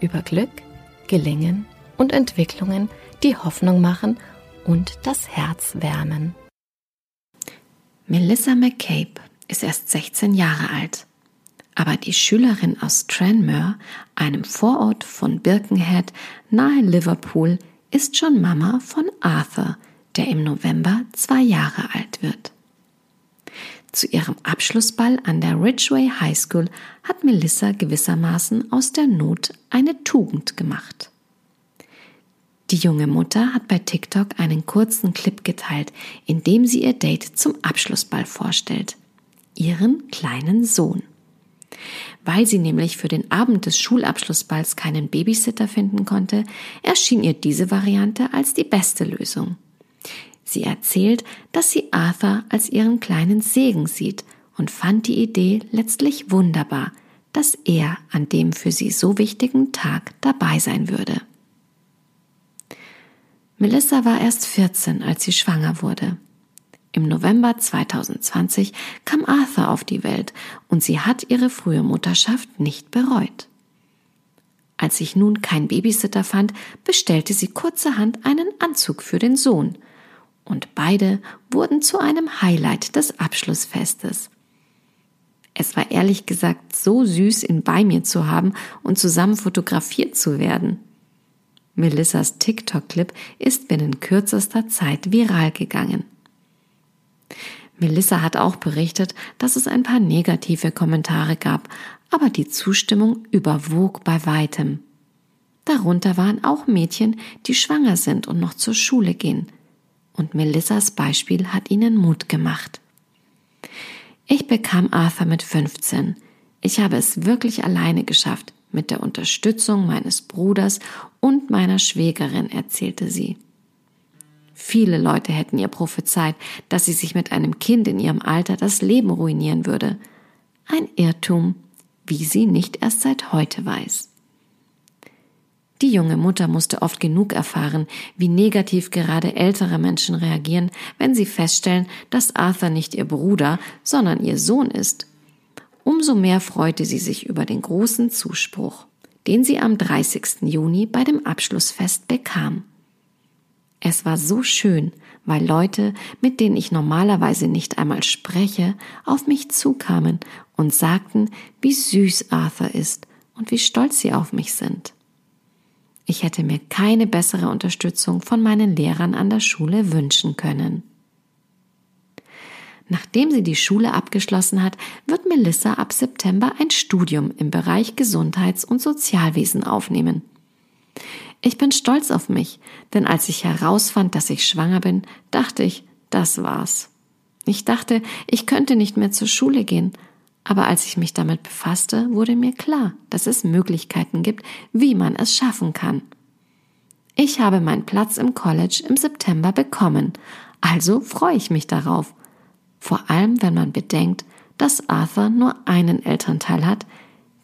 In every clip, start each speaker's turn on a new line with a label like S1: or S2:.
S1: über Glück, Gelingen und Entwicklungen, die Hoffnung machen und das Herz wärmen.
S2: Melissa McCabe ist erst 16 Jahre alt, aber die Schülerin aus Tranmere, einem Vorort von Birkenhead nahe Liverpool, ist schon Mama von Arthur, der im November zwei Jahre alt wird. Zu ihrem Abschlussball an der Ridgeway High School hat Melissa gewissermaßen aus der Not eine Tugend gemacht. Die junge Mutter hat bei TikTok einen kurzen Clip geteilt, in dem sie ihr Date zum Abschlussball vorstellt. Ihren kleinen Sohn. Weil sie nämlich für den Abend des Schulabschlussballs keinen Babysitter finden konnte, erschien ihr diese Variante als die beste Lösung. Sie erzählt, dass sie Arthur als ihren kleinen Segen sieht und fand die Idee letztlich wunderbar, dass er an dem für sie so wichtigen Tag dabei sein würde. Melissa war erst 14, als sie schwanger wurde. Im November 2020 kam Arthur auf die Welt und sie hat ihre frühe Mutterschaft nicht bereut. Als sich nun kein Babysitter fand, bestellte sie kurzerhand einen Anzug für den Sohn – und beide wurden zu einem Highlight des Abschlussfestes. Es war ehrlich gesagt so süß, ihn bei mir zu haben und zusammen fotografiert zu werden. Melissas TikTok-Clip ist binnen kürzester Zeit viral gegangen. Melissa hat auch berichtet, dass es ein paar negative Kommentare gab, aber die Zustimmung überwog bei weitem. Darunter waren auch Mädchen, die schwanger sind und noch zur Schule gehen und Melissas Beispiel hat ihnen Mut gemacht. Ich bekam Arthur mit 15. Ich habe es wirklich alleine geschafft, mit der Unterstützung meines Bruders und meiner Schwägerin, erzählte sie. Viele Leute hätten ihr prophezeit, dass sie sich mit einem Kind in ihrem Alter das Leben ruinieren würde. Ein Irrtum, wie sie nicht erst seit heute weiß. Die junge Mutter musste oft genug erfahren, wie negativ gerade ältere Menschen reagieren, wenn sie feststellen, dass Arthur nicht ihr Bruder, sondern ihr Sohn ist. Umso mehr freute sie sich über den großen Zuspruch, den sie am 30. Juni bei dem Abschlussfest bekam. Es war so schön, weil Leute, mit denen ich normalerweise nicht einmal spreche, auf mich zukamen und sagten, wie süß Arthur ist und wie stolz sie auf mich sind. Ich hätte mir keine bessere Unterstützung von meinen Lehrern an der Schule wünschen können. Nachdem sie die Schule abgeschlossen hat, wird Melissa ab September ein Studium im Bereich Gesundheits- und Sozialwesen aufnehmen. Ich bin stolz auf mich, denn als ich herausfand, dass ich schwanger bin, dachte ich, das war's. Ich dachte, ich könnte nicht mehr zur Schule gehen, aber als ich mich damit befasste, wurde mir klar, dass es Möglichkeiten gibt, wie man es schaffen kann. Ich habe meinen Platz im College im September bekommen, also freue ich mich darauf. Vor allem, wenn man bedenkt, dass Arthur nur einen Elternteil hat,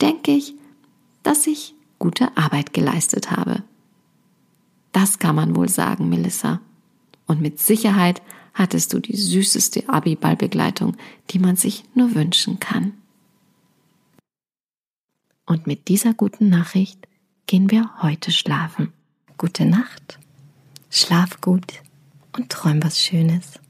S2: denke ich, dass ich gute Arbeit geleistet habe. Das kann man wohl sagen, Melissa. Und mit Sicherheit hattest du die süßeste Abiballbegleitung, die man sich nur wünschen kann.
S1: Und mit dieser guten Nachricht gehen wir heute schlafen. Gute Nacht, schlaf gut und träum was Schönes.